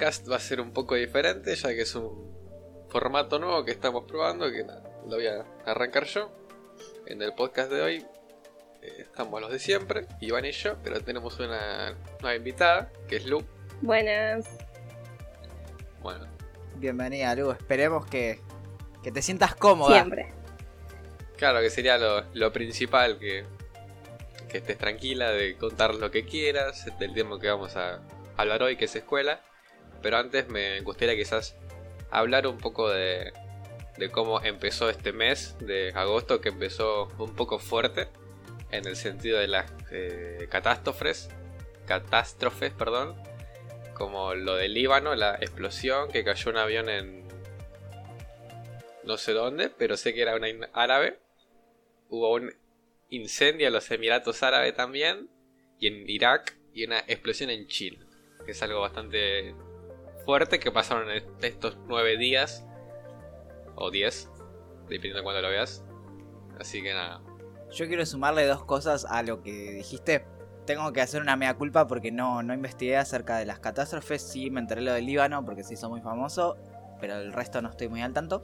podcast va a ser un poco diferente, ya que es un formato nuevo que estamos probando, que lo voy a arrancar yo. En el podcast de hoy eh, estamos los de siempre, Iván y yo, pero tenemos una nueva invitada, que es Lu. Buenas. Bueno. Bienvenida, Lu. Esperemos que, que te sientas cómoda. Siempre. Claro, que sería lo, principal, que, que estés tranquila de contar lo que quieras, del tema que vamos a hablar hoy, que es escuela. Pero antes me gustaría quizás hablar un poco de, cómo empezó este mes de agosto, que empezó un poco fuerte en el sentido de las eh, catástrofes, catástrofes, perdón, como lo del Líbano, la explosión que cayó un avión en no sé dónde, pero sé que era una árabe. Hubo un incendio en los Emiratos Árabes también y en Irak y una explosión en Chile, que es algo bastante fuerte que pasaron en estos nueve días o diez, dependiendo de cuándo lo veas. Así que nada, yo quiero sumarle dos cosas a lo que dijiste. Tengo que hacer una mea culpa porque no, no investigué acerca de las catástrofes. Sí me enteré lo del Líbano porque se hizo muy famoso, pero el resto no estoy muy al tanto.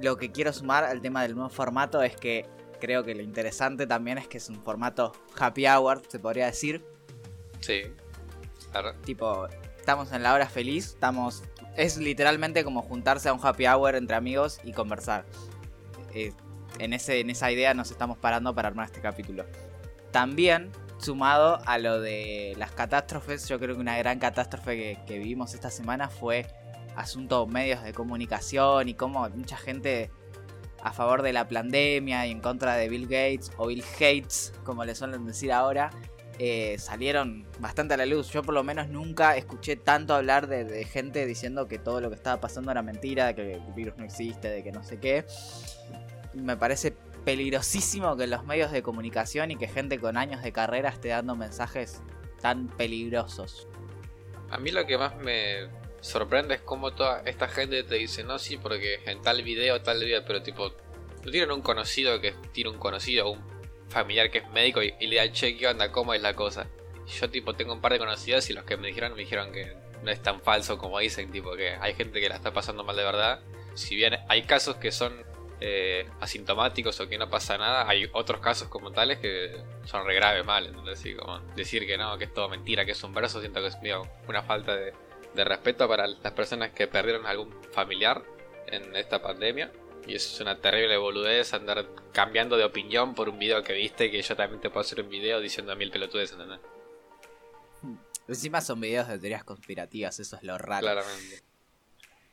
Lo que quiero sumar al tema del nuevo formato es que creo que lo interesante también es que es un formato happy hour, se podría decir. Sí. Claro. Tipo, estamos en la hora feliz, estamos... Es literalmente como juntarse a un happy hour entre amigos y conversar. Eh, en, ese, en esa idea nos estamos parando para armar este capítulo. También, sumado a lo de las catástrofes, yo creo que una gran catástrofe que, que vivimos esta semana fue asunto medios de comunicación y cómo mucha gente a favor de la pandemia y en contra de Bill Gates o Bill Gates, como le suelen decir ahora, eh, salieron bastante a la luz. Yo por lo menos nunca escuché tanto hablar de, gente diciendo que todo lo que estaba pasando era mentira, de que el virus no existe, de que no sé qué me parece peligrosísimo que los medios de comunicación y que gente con años de carrera esté dando mensajes tan peligrosos. A mí lo que más me sorprende es cómo toda esta gente te dice, no, sí, porque en tal video, tal video, pero tipo, no tienen un conocido que tiene un conocido, un familiar que es médico y, le da, che, ¿qué onda? ¿Cómo es la cosa? yo tipo tengo un par de conocidos y los que me dijeron me dijeron que no es tan falso como dicen, tipo que hay gente que la está pasando mal de verdad. Si bien hay casos que son eh, asintomáticos o que no pasa nada, hay otros casos como tales que son re graves mal. Entonces, como decir que no, que es todo mentira, que es un verso, siento que es una falta de, respeto para las personas que perdieron algún familiar en esta pandemia. Y eso es una terrible boludez andar cambiando de opinión por un video que viste que yo también te puedo hacer un video diciendo mil pelotudes, ¿entendés? Encima son videos de teorías conspirativas, eso es lo raro. Claramente.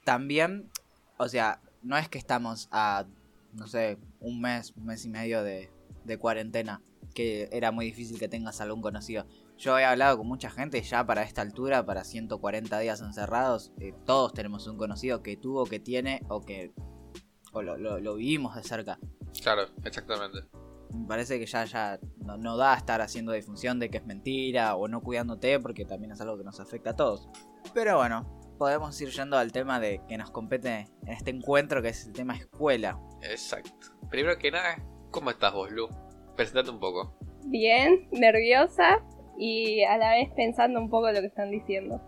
También, o sea, no es que estamos a no sé, un mes, un mes y medio de, cuarentena, que era muy difícil que tengas algún conocido. Yo he hablado con mucha gente ya para esta altura, para 140 días encerrados, eh, todos tenemos un conocido que tuvo, que tiene o que o lo, vivimos de cerca. Claro, exactamente. Me parece que ya, ya no, no, da estar haciendo difusión de que es mentira o no cuidándote porque también es algo que nos afecta a todos. Pero bueno, podemos ir yendo al tema de que nos compete en este encuentro, que es el tema escuela. Exacto. Primero que nada, ¿cómo estás vos, Lu? Presentate un poco. Bien, nerviosa y a la vez pensando un poco lo que están diciendo.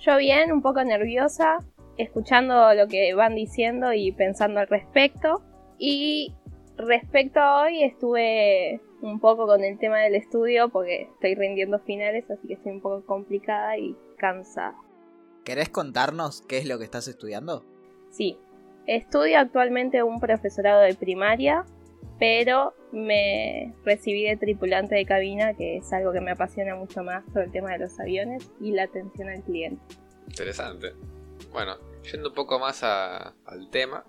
Yo bien, un poco nerviosa, escuchando lo que van diciendo y pensando al respecto. Y respecto a hoy, estuve un poco con el tema del estudio porque estoy rindiendo finales, así que estoy un poco complicada y cansada. ¿Querés contarnos qué es lo que estás estudiando? Sí, estudio actualmente un profesorado de primaria, pero me recibí de tripulante de cabina, que es algo que me apasiona mucho más sobre el tema de los aviones y la atención al cliente. Interesante. Bueno, yendo un poco más al tema,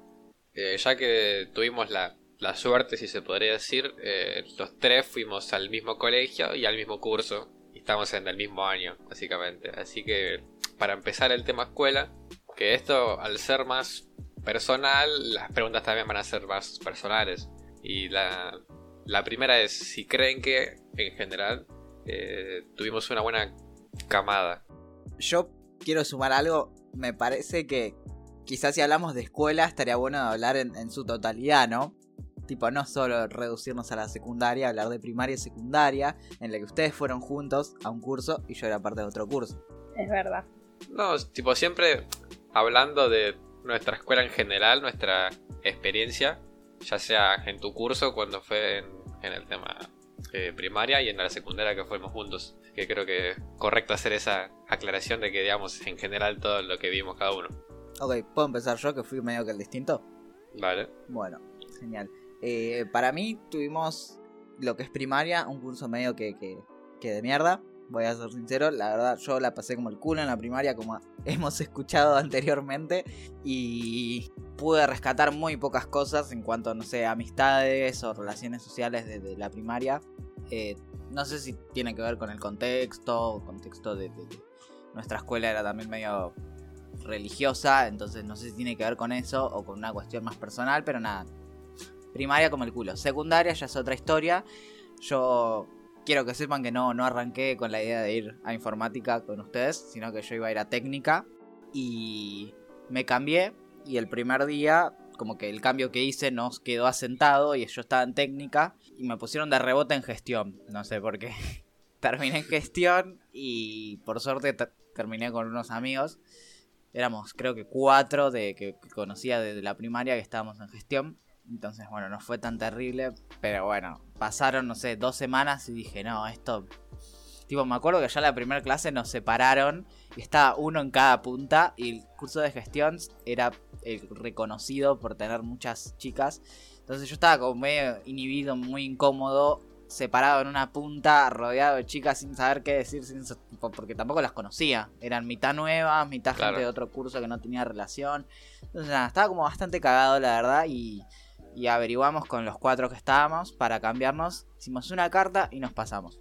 eh, ya que tuvimos la, suerte, si se podría decir, eh, los tres fuimos al mismo colegio y al mismo curso, y estamos en el mismo año, básicamente. Así que para empezar el tema escuela, que esto al ser más personal, las preguntas también van a ser más personales. Y la, primera es si creen que en general eh, tuvimos una buena camada. Yo quiero sumar algo, me parece que quizás si hablamos de escuela estaría bueno hablar en, en su totalidad, ¿no? Tipo, no solo reducirnos a la secundaria, hablar de primaria y secundaria, en la que ustedes fueron juntos a un curso y yo era parte de otro curso. Es verdad. No, tipo, siempre hablando de nuestra escuela en general, nuestra experiencia, ya sea en tu curso, cuando fue en, el tema eh, primaria y en la secundaria que fuimos juntos. Que creo que es correcto hacer esa aclaración de que, digamos, en general todo lo que vimos cada uno. Ok, ¿puedo empezar yo que fui medio que el distinto? Vale. Bueno, genial. Eh, para mí tuvimos lo que es primaria, un curso medio que, que, que de mierda voy a ser sincero, la verdad yo la pasé como el culo en la primaria, como hemos escuchado anteriormente, y pude rescatar muy pocas cosas en cuanto, no sé, amistades o relaciones sociales desde la primaria. Eh, no sé si tiene que ver con el contexto, contexto de, nuestra escuela era también medio religiosa, entonces no sé si tiene que ver con eso o con una cuestión más personal, pero nada. Primaria como el culo. Secundaria ya es otra historia. Yo quiero que sepan que no, no arranqué con la idea de ir a informática con ustedes, sino que yo iba a ir a técnica y me cambié y el primer día como que el cambio que hice nos quedó asentado y yo estaba en técnica y me pusieron de rebote en gestión, no sé por qué. Terminé en gestión y por suerte terminé con unos amigos. Éramos creo que cuatro de que conocía desde la primaria que estábamos en gestión. Entonces, bueno, no fue tan terrible, pero bueno, pasaron, no sé, dos semanas y dije, no, esto... Tipo, me acuerdo que ya en la primera clase nos separaron y estaba uno en cada punta y el curso de gestión era el reconocido por tener muchas chicas. Entonces yo estaba como medio inhibido, muy incómodo, separado en una punta, rodeado de chicas sin saber qué decir, sin, porque tampoco las conocía. Eran mitad nuevas, mitad gente de otro curso que no tenía relación. Entonces nada, estaba como bastante cagado la verdad y y averiguamos con los cuatro que estábamos para cambiarnos. Hicimos una carta y nos pasamos.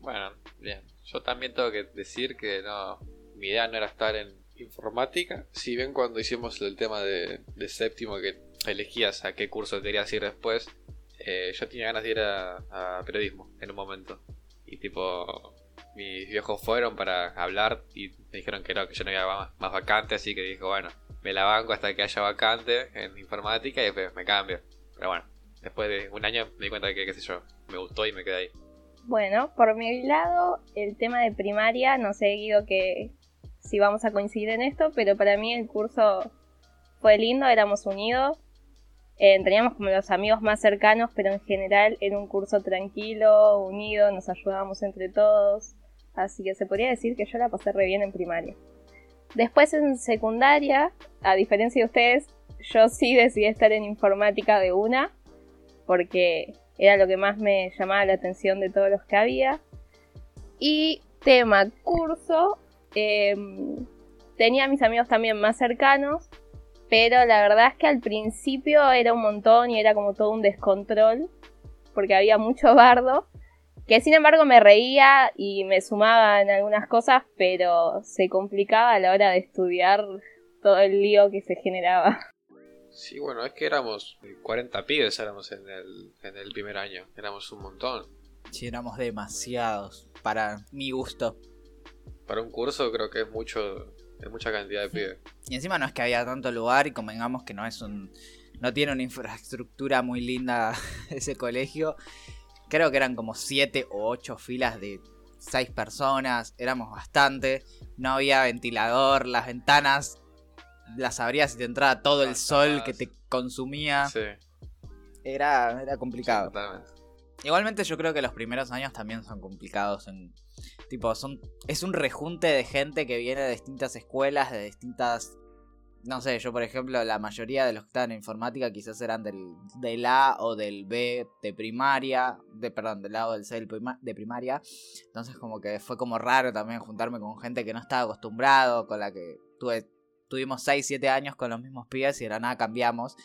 Bueno, bien. Yo también tengo que decir que no, mi idea no era estar en informática. Si bien cuando hicimos el tema de, séptimo que elegías a qué curso querías ir después, eh, yo tenía ganas de ir a, periodismo en un momento. Y tipo, mis viejos fueron para hablar y me dijeron que no, que yo no había más, más vacante, así que dije, bueno, me la banco hasta que haya vacante en informática y después me cambio. Pero bueno, después de un año me di cuenta que, qué sé yo, me gustó y me quedé ahí. Bueno, por mi lado, el tema de primaria, no sé, Guido, que si vamos a coincidir en esto, pero para mí el curso fue lindo, éramos unidos, eh, teníamos como los amigos más cercanos, pero en general era un curso tranquilo, unido, nos ayudábamos entre todos, así que se podría decir que yo la pasé re bien en primaria. Después en secundaria, a diferencia de ustedes, yo sí decidí estar en informática de una, porque era lo que más me llamaba la atención de todos los que había. Y tema curso, em, tenía a mis amigos también más cercanos, pero la verdad es que al principio era un montón y era como todo un descontrol, porque había mucho bardo que sin embargo me reía y me sumaba en algunas cosas, pero se complicaba a la hora de estudiar todo el lío que se generaba. Sí, bueno, es que éramos 40 pibes éramos en el, en el primer año, éramos un montón. Sí, éramos demasiados, para mi gusto. Para un curso creo que es mucho, es mucha cantidad de pibes. Y encima no es que había tanto lugar y convengamos que no es un... No tiene una infraestructura muy linda ese colegio Creo que eran como 7 o 8 filas de 6 personas, éramos bastante. No había ventilador, las ventanas las abrías y te entraba todo el sol que te consumía. Sí. Era, era complicado. Igualmente yo creo que los primeros años también son complicados en tipo son es un rejunte de gente que viene de distintas escuelas, de distintas no sé, yo por ejemplo, la mayoría de los que estaban en informática quizás eran del, del A o del B de primaria, de, perdón, del A o del C de primaria. Entonces como que fue como raro también juntarme con gente que no estaba acostumbrado, con la que tuve, tuvimos 6, 7 años con los mismos pies y de nada cambiamos.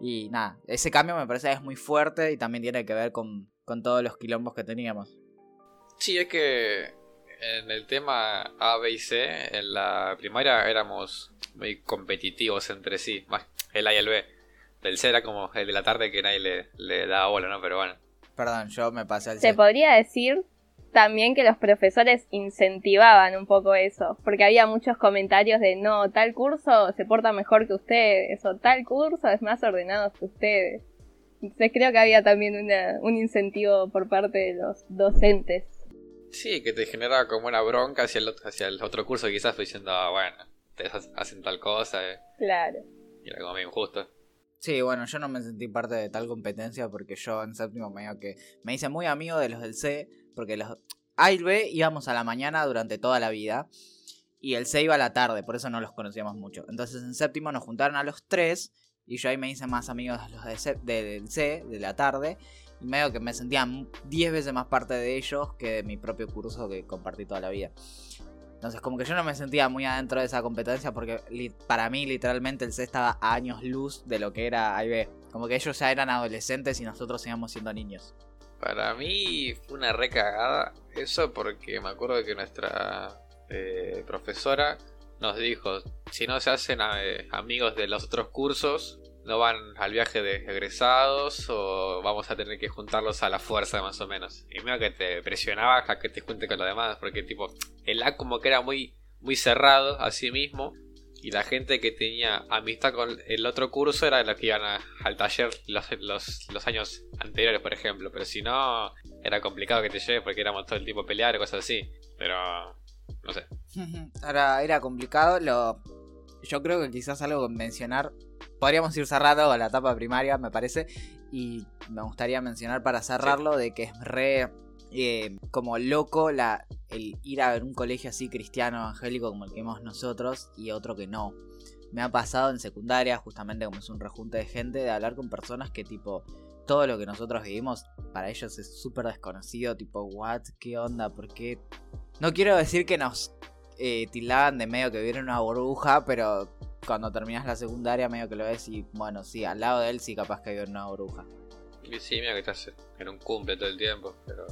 Y nada, ese cambio me parece es muy fuerte y también tiene que ver con, con todos los quilombos que teníamos. Sí, es que en el tema A, B y C, en la primaria éramos muy competitivos entre sí, más el A y el B. Del C era como el de la tarde que nadie le, le daba bola, ¿no? Pero bueno. Perdón, yo me pasé al C. Se podría decir también que los profesores incentivaban un poco eso, porque había muchos comentarios de no, tal curso se porta mejor que ustedes, o tal curso es más ordenado que ustedes. Entonces creo que había también un incentivo por parte de los docentes. Sí, que te generaba como una bronca hacia el, otro, hacia el otro curso, quizás fue diciendo, ah, bueno, te hacen tal cosa. Eh. Claro. Y era como medio injusto. Sí, bueno, yo no me sentí parte de tal competencia porque yo en séptimo medio que me hice muy amigo de los del C, porque los A y B íbamos a la mañana durante toda la vida y el C iba a la tarde, por eso no los conocíamos mucho. Entonces en séptimo nos juntaron a los tres y yo ahí me hice más amigos de los del C, de la tarde, medio que me sentía 10 veces más parte de ellos que de mi propio curso que compartí toda la vida. Entonces, como que yo no me sentía muy adentro de esa competencia porque para mí, literalmente, el C estaba a años luz de lo que era IB. Como que ellos ya eran adolescentes y nosotros íbamos siendo niños. Para mí fue una recagada eso porque me acuerdo que nuestra eh, profesora nos dijo, si no se hacen eh, amigos de los otros cursos, no van al viaje de egresados o vamos a tener que juntarlos a la fuerza más o menos. Y medio que te presionaba a que te junte con los demás, porque tipo, el A como que era muy, muy cerrado a sí mismo y la gente que tenía amistad con el otro curso era los que iban al taller los, los, años anteriores, por ejemplo. Pero si no, era complicado que te lleves porque éramos todo el tiempo pelear o cosas así. Pero, no sé. Ahora, era complicado. Lo... Yo creo que quizás algo que mencionar podríamos ir cerrado a la etapa primaria, me parece. Y me gustaría mencionar para cerrarlo de que es re eh, como loco la, el ir a ver un colegio así cristiano evangélico como el que hemos nosotros y otro que no. Me ha pasado en secundaria, justamente como es un rejunte de gente, de hablar con personas que tipo todo lo que nosotros vivimos para ellos es súper desconocido, tipo, what, qué onda, por qué. No quiero decir que nos eh, tildaban de medio que vivieron una burbuja, pero cuando terminas la secundaria medio que lo ves y bueno, sí, al lado de él sí capaz que hay una bruja. Y sí, mira que estás en un cumple todo el tiempo, pero...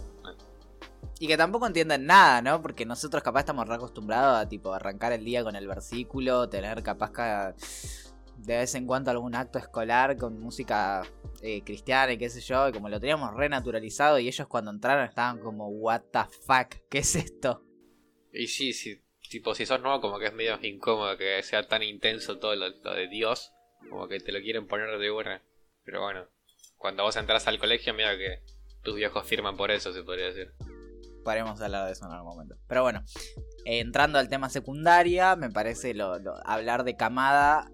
Y que tampoco entienden nada, ¿no? Porque nosotros capaz estamos re acostumbrados a tipo arrancar el día con el versículo, tener capaz que de vez en cuando algún acto escolar con música eh, cristiana y qué sé yo, y como lo teníamos re naturalizado y ellos cuando entraron estaban como, what the fuck, ¿qué es esto? Y sí, sí, tipo, si sos nuevo, como que es medio incómodo que sea tan intenso todo lo, de Dios, como que te lo quieren poner de una. Pero bueno, cuando vos entras al colegio, mira que tus viejos firman por eso, se podría decir. Podríamos hablar de eso en algún momento. Pero bueno, entrando al tema secundaria, me parece lo, hablar de camada.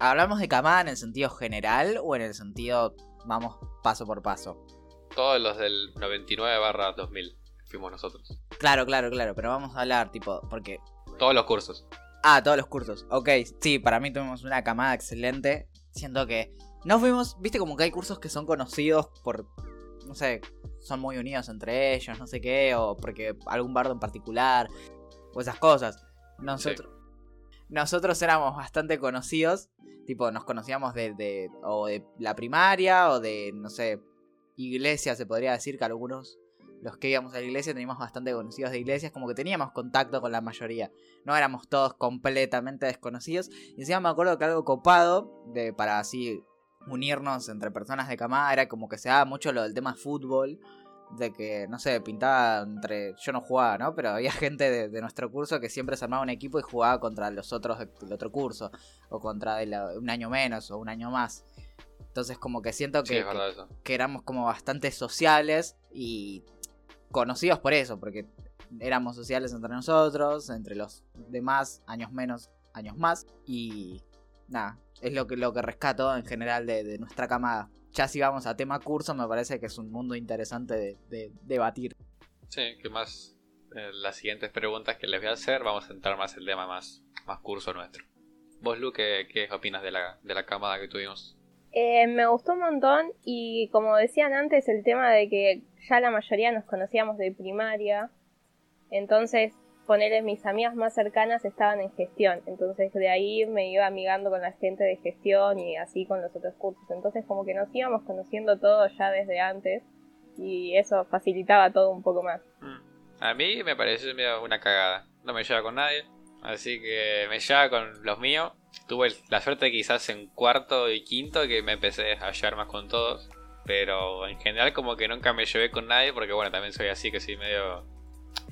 ¿Hablamos de camada en el sentido general o en el sentido, vamos, paso por paso? Todos los del 99 barra 2000 fuimos nosotros. Claro, claro, claro, pero vamos a hablar, tipo, porque... Todos los cursos. Ah, todos los cursos. Ok, sí, para mí tuvimos una camada excelente. Siento que no fuimos, viste como que hay cursos que son conocidos por, no sé, son muy unidos entre ellos, no sé qué, o porque algún bardo en particular, o esas cosas. Nosotros, nosotros éramos bastante conocidos, tipo, nos conocíamos de, de, o de la primaria, o de, no sé, iglesia, se podría decir que algunos los que íbamos a la iglesia teníamos bastante conocidos de iglesias, como que teníamos contacto con la mayoría. No éramos todos completamente desconocidos. Y encima me acuerdo que algo copado, de, para así unirnos entre personas de camada, era como que se daba mucho lo del tema fútbol. De que, no sé, pintaba entre. Yo no jugaba, ¿no? Pero había gente de, nuestro curso que siempre se armaba un equipo y jugaba contra los otros del otro curso. O contra un año menos o un año más. Entonces, como que siento que, que éramos como bastante sociales y conocidos por eso, porque éramos sociales entre nosotros, entre los demás, años menos, años más, y nada, es lo que, lo que rescato en general de, nuestra camada. Ya si vamos a tema curso, me parece que es un mundo interesante de, debatir. Sí, que más eh, las siguientes preguntas que les voy a hacer, vamos a entrar más el tema más, más curso nuestro. Vos, Lu, ¿qué, qué opinas de la, de la camada que tuvimos? Eh, me gustó un montón y como decían antes, el tema de que ya la mayoría nos conocíamos de primaria, entonces ponerles mis amigas más cercanas estaban en gestión, entonces de ahí me iba amigando con la gente de gestión y así con los otros cursos, entonces como que nos íbamos conociendo todo ya desde antes y eso facilitaba todo un poco más. Mm. A mí me pareció una cagada, no me lleva con nadie, así que me lleva con los míos. Tuve la suerte quizás en cuarto y quinto que me empecé a llevar más con todos. Pero en general como que nunca me llevé con nadie porque bueno, también soy así que sí medio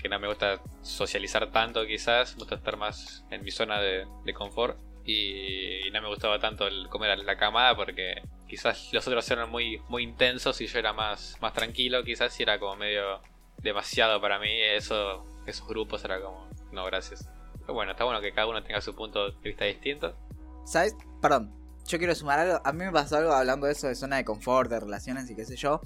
que no me gusta socializar tanto quizás, me gusta estar más en mi zona de, confort y, no me gustaba tanto el comer la camada porque quizás los otros eran muy, muy intensos y yo era más, más tranquilo quizás y era como medio, demasiado para mí. Eso, esos grupos era como, no, gracias. Pero bueno, está bueno que cada uno tenga su punto de vista distinto. ¿Sabes? Perdón, yo quiero sumar algo. A mí me pasó algo hablando de eso de zona de confort, de relaciones y qué sé yo.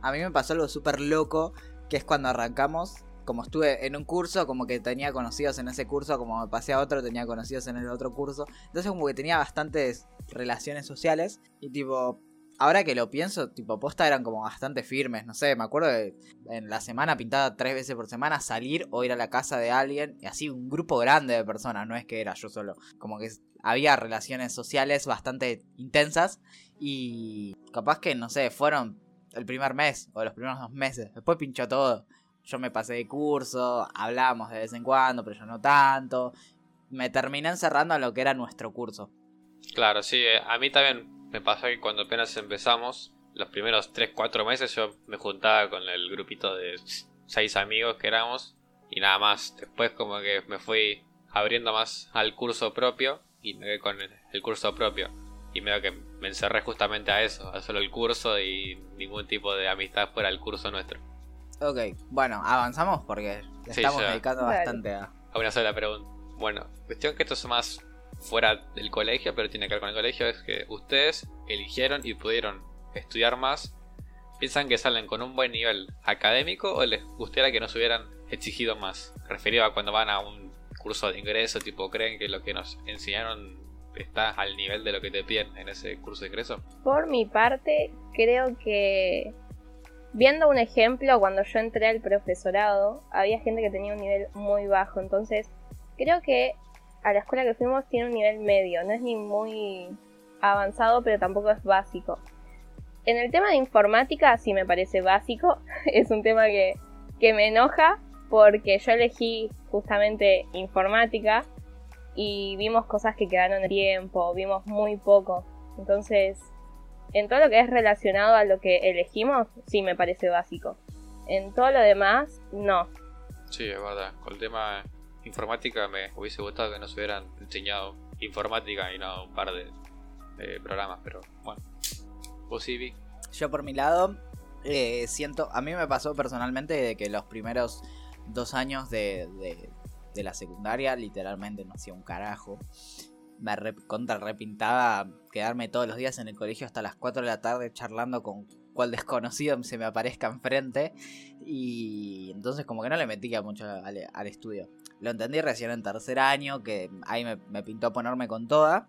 A mí me pasó algo súper loco, que es cuando arrancamos. Como estuve en un curso, como que tenía conocidos en ese curso, como me pasé a otro, tenía conocidos en el otro curso. Entonces como que tenía bastantes relaciones sociales. Y tipo, ahora que lo pienso, tipo, posta eran como bastante firmes. No sé, me acuerdo de en la semana pintada tres veces por semana salir o ir a la casa de alguien. Y así un grupo grande de personas, no es que era yo solo. Como que había relaciones sociales bastante intensas. Y capaz que, no sé, fueron el primer mes o los primeros dos meses. Después pinchó todo. Yo me pasé de curso, hablamos de vez en cuando, pero yo no tanto. Me terminé encerrando en lo que era nuestro curso. Claro, sí, eh, a mí también me pasó que cuando apenas empezamos, los primeros 3-4 meses yo me juntaba con el grupito de 6 amigos que éramos y nada más. Después como que me fui abriendo más al curso propio y me quedé con el curso propio. Y medio que me encerré justamente a eso, a solo el curso y ningún tipo de amistad fuera el curso nuestro. Ok, bueno, avanzamos porque le Sí, estamos ya. dedicando Dale. bastante a... A una sola pregunta. Bueno, cuestión que esto es más fuera del colegio, pero tiene que ver con el colegio, es que ustedes eligieron y pudieron estudiar más. ¿Piensan que salen con un buen nivel académico o les gustaría que nos hubieran exigido más? Referido a cuando van a un curso de ingreso, tipo, ¿creen que lo que nos enseñaron está al nivel de lo que te piden en ese curso de ingreso? Por mi parte, creo que viendo un ejemplo, cuando yo entré al profesorado, había gente que tenía un nivel muy bajo. Entonces, creo que a la escuela que fuimos tiene un nivel medio. No es ni muy avanzado, pero tampoco es básico. En el tema de informática sí me parece básico. es un tema que, que me enoja porque yo elegí justamente informática y vimos cosas que quedaron en tiempo, vimos muy poco. Entonces, en todo lo que es relacionado a lo que elegimos, sí me parece básico. En todo lo demás, no. Sí, es verdad. Con el tema informática me hubiese gustado que nos hubieran enseñado informática y no un par de, programas, pero bueno. ¿Vos, Ivy? Yo por mi lado, eh, siento, a mí me pasó personalmente de que los primeros dos años de, de, la secundaria literalmente no hacía un carajo. Me re, contra repintaba quedarme todos los días en el colegio hasta las 4 de la tarde charlando con cual desconocido se me aparezca enfrente. Y entonces como que no le metía mucho al estudio. Lo entendí recién en tercer año, que ahí me, me pintó ponerme con toda.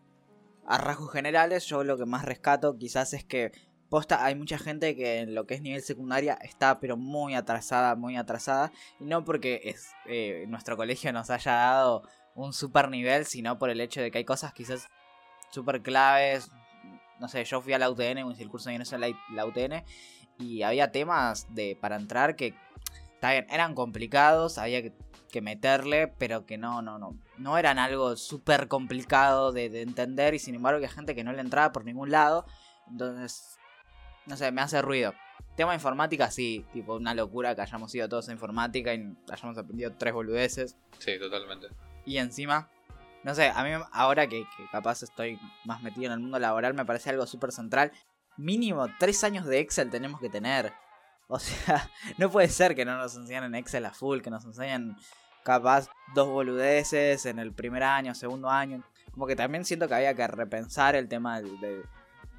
A rasgos generales, yo lo que más rescato quizás es que posta hay mucha gente que en lo que es nivel secundaria está pero muy atrasada, muy atrasada. Y no porque es, eh, nuestro colegio nos haya dado un super nivel, sino por el hecho de que hay cosas quizás super claves. No sé, yo fui a la UTN, el curso de ingreso en la, la UTN, y había temas de para entrar que está bien, eran complicados, había que, que meterle, pero que no, no, no, no eran algo súper complicado de, de entender, y sin embargo que hay gente que no le entraba por ningún lado. Entonces, no sé, me hace ruido. Tema informática, sí, tipo una locura que hayamos ido todos a informática y hayamos aprendido tres boludeces. Sí, totalmente. Y encima, no sé, a mí ahora que, que capaz estoy más metido en el mundo laboral me parece algo súper central. Mínimo tres años de Excel tenemos que tener. O sea, no puede ser que no nos enseñen Excel a full, que nos enseñen capaz dos boludeces en el primer año, segundo año. Como que también siento que había que repensar el tema de, de,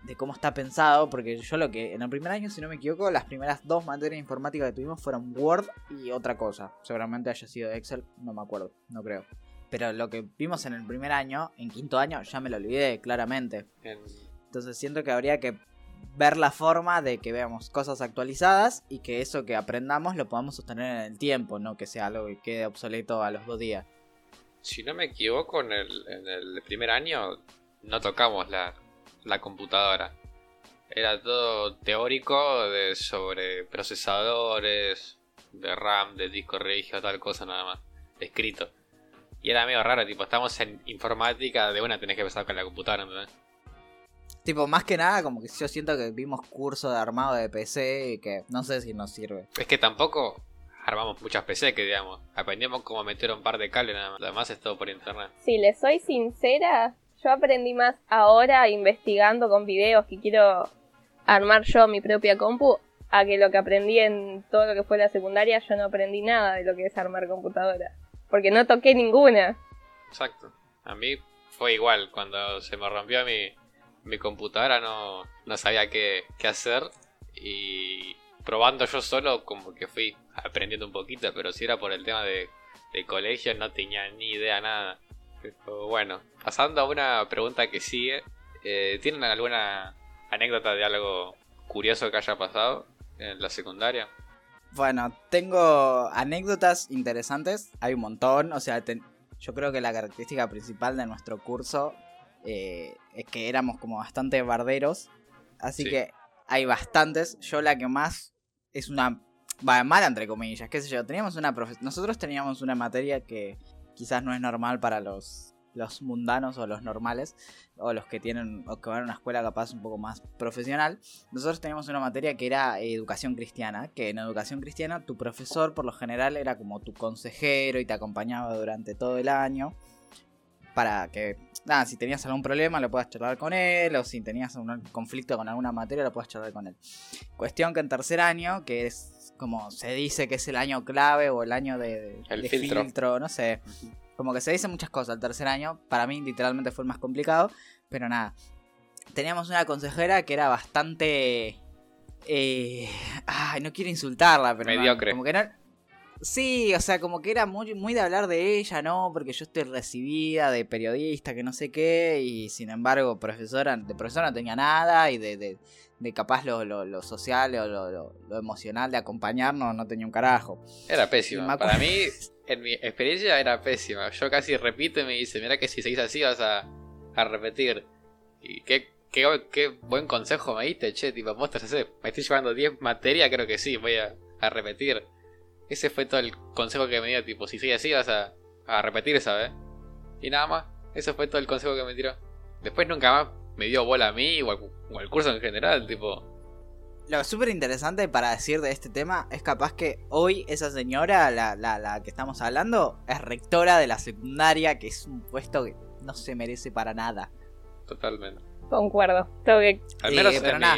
de cómo está pensado, porque yo lo que en el primer año, si no me equivoco, las primeras dos materias de informática que tuvimos fueron Word y otra cosa. Seguramente haya sido Excel, no me acuerdo, no creo. Pero lo que vimos en el primer año, en quinto año, ya me lo olvidé claramente. En- Entonces siento que habría que ver la forma de que veamos cosas actualizadas y que eso que aprendamos lo podamos sostener en el tiempo, no que sea algo que quede obsoleto a los dos días. Si no me equivoco, en el, en el primer año no tocamos la, la computadora. Era todo teórico de sobre procesadores, de RAM, de disco rígido, tal cosa nada más. Escrito. Y era medio raro, tipo, estamos en informática, de una tenés que empezar con la computadora, ¿entendés? Tipo, más que nada, como que yo siento que vimos curso de armado de PC y que no sé si nos sirve. Es que tampoco armamos muchas PC, que digamos. Aprendimos cómo meter un par de cables nada más. Lo demás es todo por internet. Si les soy sincera, yo aprendí más ahora investigando con videos que quiero armar yo mi propia compu a que lo que aprendí en todo lo que fue la secundaria, yo no aprendí nada de lo que es armar computadoras. Porque no toqué ninguna. Exacto. A mí fue igual. Cuando se me rompió mi, mi computadora no, no sabía qué, qué hacer. Y probando yo solo como que fui aprendiendo un poquito. Pero si era por el tema de, de colegio no tenía ni idea nada. Bueno, pasando a una pregunta que sigue. Eh, ¿Tienen alguna anécdota de algo curioso que haya pasado en la secundaria? Bueno, tengo anécdotas interesantes, hay un montón, o sea, yo creo que la característica principal de nuestro curso eh, es que éramos como bastante barderos, así que hay bastantes, yo la que más es una va mala entre comillas, qué sé yo, teníamos una nosotros teníamos una materia que quizás no es normal para los los mundanos o los normales, o los que tienen, o que van a una escuela capaz un poco más profesional, nosotros teníamos una materia que era educación cristiana, que en educación cristiana tu profesor por lo general era como tu consejero y te acompañaba durante todo el año para que, nada, si tenías algún problema lo puedas charlar con él, o si tenías un conflicto con alguna materia lo puedas charlar con él. Cuestión que en tercer año, que es como se dice que es el año clave o el año de, el filtro. no sé. Como que se dicen muchas cosas el tercer año. Para mí literalmente fue el más complicado. Pero nada. Teníamos una consejera que era bastante... Eh, ay, no quiero insultarla, pero... Mediocre. como que no... Sí, o sea, como que era muy, muy de hablar de ella, ¿no? Porque yo estoy recibida de periodista, que no sé qué, y sin embargo, profesora, de profesora no tenía nada, y de, de, de capaz lo, lo, social o lo, lo, emocional de acompañarnos no tenía un carajo. Era pésimo. Para mí, en mi experiencia era pésima. Yo casi repito y me dice, mira que si seguís así vas a, a repetir. Y qué, qué, buen consejo me diste, che, tipo, vos te me estoy llevando 10 materias, creo que sí, voy a, a, repetir. Ese fue todo el consejo que me dio, tipo, si sigues así vas a, a repetir, ¿sabes? Y nada más, eso fue todo el consejo que me tiró. Después nunca más me dio bola a mí o o al curso en general, tipo, lo súper interesante para decir de este tema es capaz que hoy esa señora, la, la, que estamos hablando, es rectora de la secundaria, que es un puesto que no se merece para nada. Totalmente. Concuerdo. Tengo que... Al menos pero nada.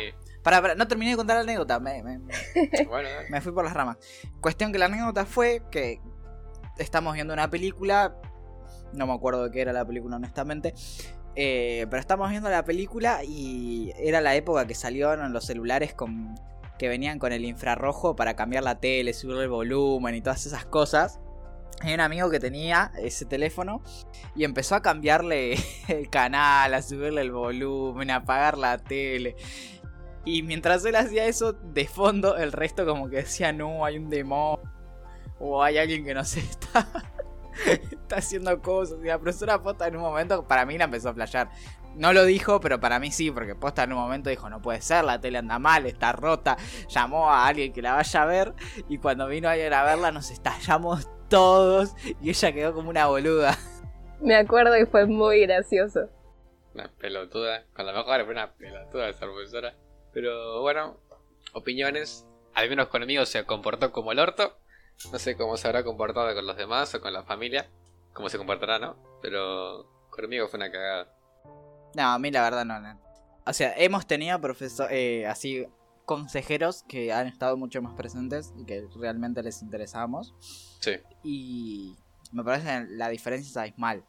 Para, no terminé de contar la anécdota, me, me fui por las ramas. Cuestión que la anécdota fue que estamos viendo una película, no me acuerdo de qué era la película honestamente, eh, pero estamos viendo la película y era la época que salieron los celulares con que venían con el infrarrojo para cambiar la tele, subir el volumen y todas esas cosas. Hay un amigo que tenía ese teléfono y empezó a cambiarle el canal, a subirle el volumen, a apagar la tele. Y mientras él hacía eso, de fondo el resto como que decía, no, hay un demonio. O hay alguien que no se está está haciendo cosas. Y la profesora posta en un momento, para mí la empezó a flashear. No lo dijo, pero para mí sí, porque posta en un momento dijo, no puede ser, la tele anda mal, está rota. Llamó a alguien que la vaya a ver y cuando vino alguien a verla nos estallamos todos y ella quedó como una boluda. Me acuerdo y fue muy gracioso. Una pelotuda, con la mejor fue una pelotuda esa profesora. Pero bueno, opiniones. Al menos conmigo se comportó como el orto. No sé cómo se habrá comportado con los demás o con la familia. Cómo se comportará, ¿no? Pero conmigo fue una cagada. No, a mí la verdad no. no. O sea, hemos tenido profesores, eh, así, consejeros que han estado mucho más presentes y que realmente les interesamos. Sí. Y me parece la diferencia es abismal.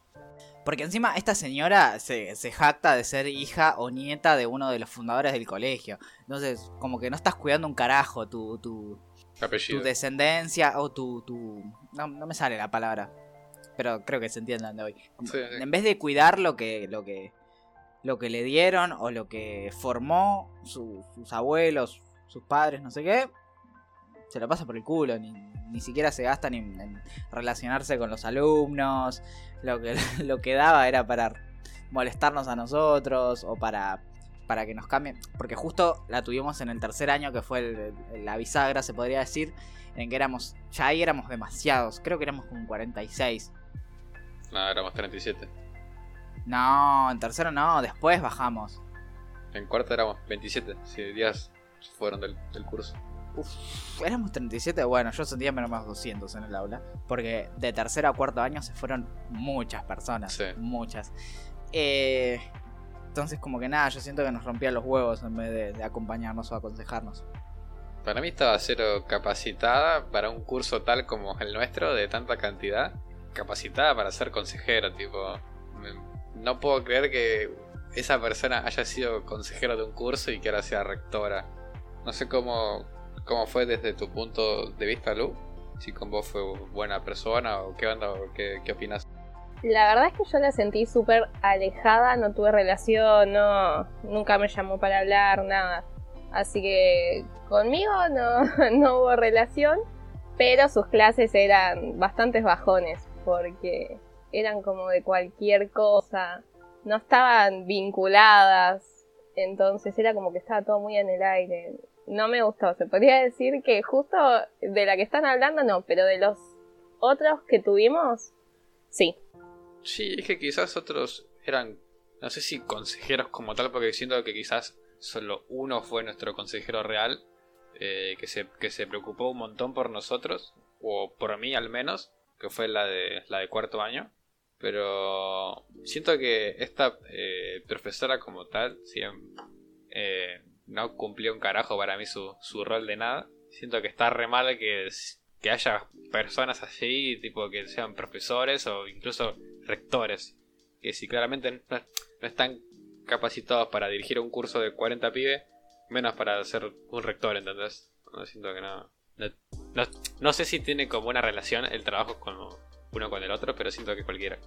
Porque encima esta señora se, se, jacta de ser hija o nieta de uno de los fundadores del colegio. Entonces, como que no estás cuidando un carajo tu, tu, tu descendencia o tu... tu no, no, me sale la palabra, pero creo que se entiende de hoy. En vez de cuidar lo que, lo que, lo que le dieron o lo que formó sus abuelos, sus padres, no sé qué, se lo pasa por el culo, ni, ni siquiera se gasta en relacionarse con los alumnos, lo que, lo que daba era para molestarnos a nosotros o para para que nos cambien. Porque justo la tuvimos en el tercer año, que fue la bisagra, se podría decir. En que éramos. Ya ahí éramos demasiados. Creo que éramos como 46. No, éramos 37. No, en tercero no, después bajamos. En cuarto éramos 27, si días fueron del, curso. Uf, éramos 37, bueno, yo sentía menos más 200 en el aula. Porque de tercero a cuarto año se fueron muchas personas. Sí. Muchas. Eh, entonces como que nada, yo siento que nos rompía los huevos en vez de, acompañarnos o aconsejarnos. Para mí estaba cero capacitada para un curso tal como el nuestro, de tanta cantidad. Capacitada para ser consejero, tipo. No puedo creer que esa persona haya sido consejero de un curso y que ahora sea rectora. No sé cómo, cómo fue desde tu punto de vista, Lu. Si con vos fue buena persona o qué onda, o qué, qué opinas. La verdad es que yo la sentí súper alejada, no tuve relación, no, nunca me llamó para hablar, nada. Así que conmigo no, no hubo relación, pero sus clases eran bastantes bajones, porque eran como de cualquier cosa, no estaban vinculadas, entonces era como que estaba todo muy en el aire. No me gustó, se podría decir que justo de la que están hablando no, pero de los otros que tuvimos, sí. Sí, es que quizás otros eran, no sé si consejeros como tal, porque siento que quizás solo uno fue nuestro consejero real, eh, que, se, que se preocupó un montón por nosotros, o por mí al menos, que fue la de, la de cuarto año. Pero siento que esta eh, profesora como tal, si, eh, no cumplió un carajo para mí su, su rol de nada. Siento que está re mal que, que haya personas así, tipo que sean profesores o incluso rectores, que si claramente no, están capacitados para dirigir un curso de 40 pibes, menos para ser un rector, ¿entendés? No, siento que no, no, sé si tiene como una relación el trabajo con uno con el otro, pero siento que cualquiera.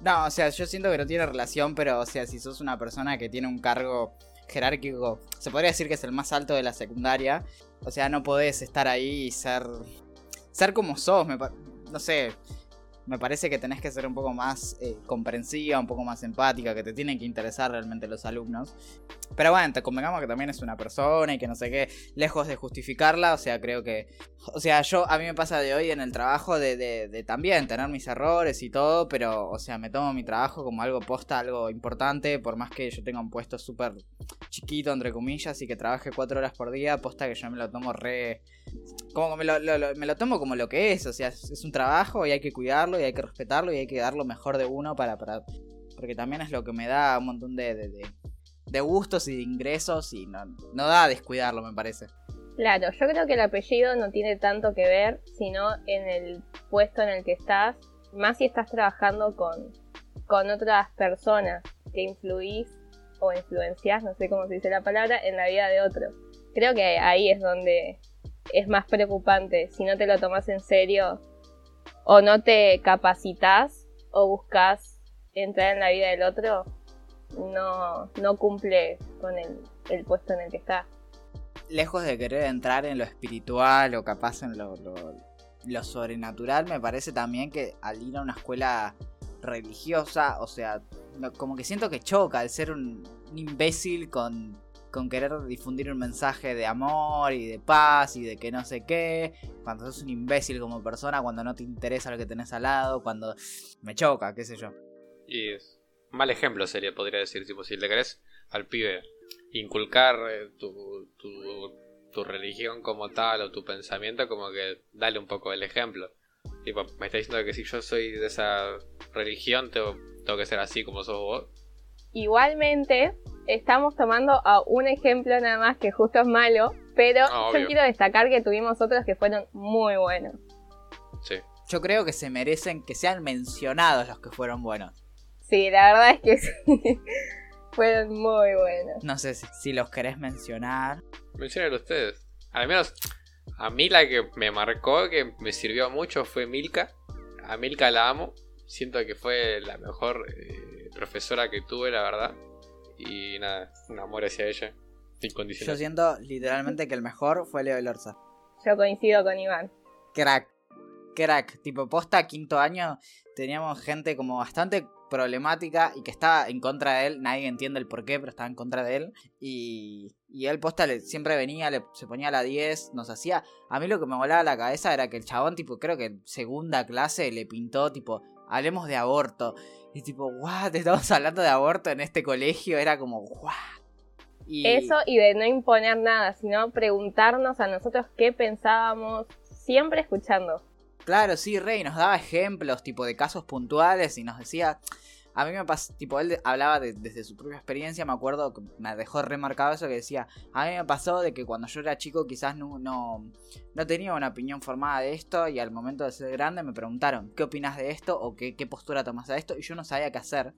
No, o sea, yo siento que no tiene relación, pero o sea, si sos una persona que tiene un cargo jerárquico, se podría decir que es el más alto de la secundaria, o sea, no podés estar ahí y ser ser como sos, me, no sé, me parece que tenés que ser un poco más eh, comprensiva, un poco más empática, que te tienen que interesar realmente los alumnos. Pero bueno, te convengamos que también es una persona y que no sé qué, lejos de justificarla, o sea, creo que, o sea, yo, a mí me pasa de hoy en el trabajo de, de, también tener mis errores y todo, pero, o sea, me tomo mi trabajo como algo posta, algo importante, por más que yo tenga un puesto súper chiquito, entre comillas, y que trabaje cuatro horas por día, posta que yo me lo tomo re como me lo, me lo, tomo como lo que es, o sea, es, un trabajo y hay que cuidarlo y hay que respetarlo y hay que dar lo mejor de uno para, para porque también es lo que me da un montón de, de, de, gustos y de ingresos y no, no da a descuidarlo, me parece. Claro, yo creo que el apellido no tiene tanto que ver, sino en el puesto en el que estás, más si estás trabajando con, con otras personas que influís o influencias, no sé cómo se dice la palabra, en la vida de otros. Creo que ahí es donde es más preocupante si no te lo tomas en serio o no te capacitas o buscas entrar en la vida del otro, no, no cumple con el, puesto en el que está. Lejos de querer entrar en lo espiritual o capaz en lo, lo, sobrenatural, me parece también que al ir a una escuela religiosa, o sea, como que siento que choca al ser un imbécil con con querer difundir un mensaje de amor y de paz y de que no sé qué, cuando sos un imbécil como persona, cuando no te interesa lo que tenés al lado, cuando me choca, qué sé yo. Y es mal ejemplo sería, podría decir, tipo, si le querés al pibe inculcar eh, tu, tu, religión como tal o tu pensamiento, como que dale un poco el ejemplo. Tipo, me está diciendo que si yo soy de esa religión, tengo, tengo que ser así como sos vos. Igualmente, estamos tomando a un ejemplo nada más que justo es malo, pero ah, yo quiero destacar que tuvimos otros que fueron muy buenos. Sí. Yo creo que se merecen que sean mencionados los que fueron buenos. Sí, la verdad es que sí. fueron muy buenos. No sé si, los querés mencionar. Menciónenlo ustedes. Al menos a mí la que me marcó, que me sirvió mucho, fue Milka. A Milka la amo. Siento que fue la mejor eh, profesora que tuve, la verdad. Y nada, un amor hacia ella. Incondicional. Yo siento literalmente que el mejor fue Leo Lorza. Yo coincido con Iván. Crack. Crack. Tipo, posta quinto año teníamos gente como bastante problemática y que estaba en contra de él. Nadie entiende el por qué, pero estaba en contra de él. Y, y él posta le, siempre venía, le, se ponía a la 10, nos hacía... A mí lo que me volaba la cabeza era que el chabón, tipo, creo que en segunda clase le pintó, tipo, hablemos de aborto. Y tipo, what, estamos hablando de aborto en este colegio, era como, what. Eso y de no imponer nada, sino preguntarnos a nosotros qué pensábamos, siempre escuchando. Claro, sí, Rey nos daba ejemplos tipo de casos puntuales y nos decía, A mí me pasó, tipo, él hablaba desde su propia experiencia, me acuerdo que me dejó remarcado eso que decía, a mí me pasó de que cuando yo era chico quizás no, no, no tenía una opinión formada de esto y al momento de ser grande me preguntaron, ¿qué opinas de esto? o qué, qué postura tomas de esto? Y yo no sabía qué hacer.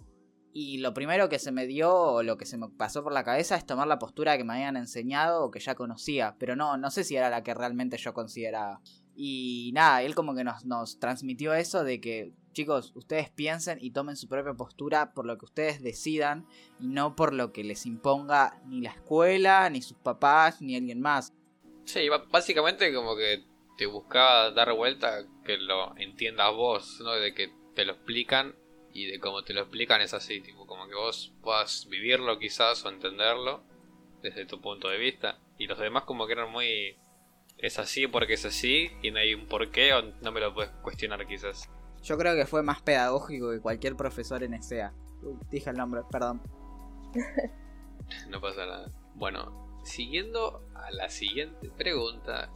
Y lo primero que se me dio, o lo que se me pasó por la cabeza, es tomar la postura que me habían enseñado o que ya conocía. Pero no, no sé si era la que realmente yo consideraba. Y nada, él como que nos, nos transmitió eso de que, chicos, ustedes piensen y tomen su propia postura por lo que ustedes decidan y no por lo que les imponga ni la escuela, ni sus papás, ni alguien más. Sí, básicamente como que te buscaba dar vuelta que lo entiendas vos, ¿no? De que te lo explican y de cómo te lo explican es así, tipo, como que vos puedas vivirlo quizás o entenderlo desde tu punto de vista. Y los demás como que eran muy... Es así porque es así y no hay un porqué o no me lo puedes cuestionar quizás. Yo creo que fue más pedagógico que cualquier profesor en ESEA. dije el nombre, perdón. no pasa nada. Bueno, siguiendo a la siguiente pregunta.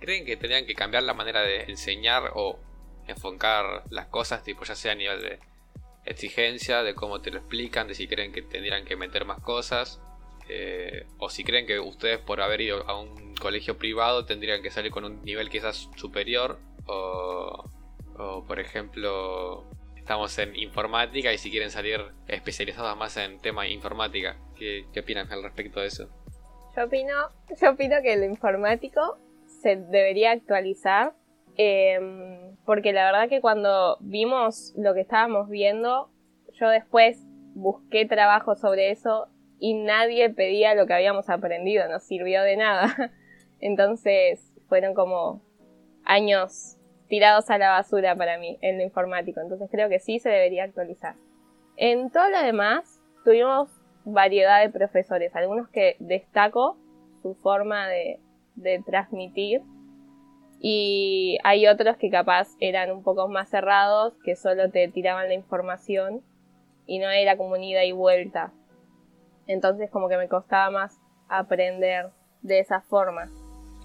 ¿Creen que tendrían que cambiar la manera de enseñar o enfocar las cosas, tipo ya sea a nivel de exigencia, de cómo te lo explican, de si creen que tendrían que meter más cosas, eh, o si creen que ustedes por haber ido a un colegio privado tendrían que salir con un nivel quizás superior, o, por ejemplo estamos en informática y si quieren salir especializados más en tema informática, ¿qué, qué opinan al respecto de eso? Yo opino, yo opino que el informático se debería actualizar Em, porque la verdad que cuando vimos lo que estábamos viendo, yo después busqué trabajo sobre eso y nadie pedía lo que habíamos aprendido, no sirvió de nada. Entonces fueron como años tirados a la basura para mí en lo informático. Entonces creo que sí se debería actualizar. En todo lo demás tuvimos variedad de profesores, algunos que destaco su forma de, de transmitir y hay otros que capaz eran un poco más cerrados, que solo te tiraban la información y no era como ida y vuelta. Entonces como que me costaba más aprender de esa forma.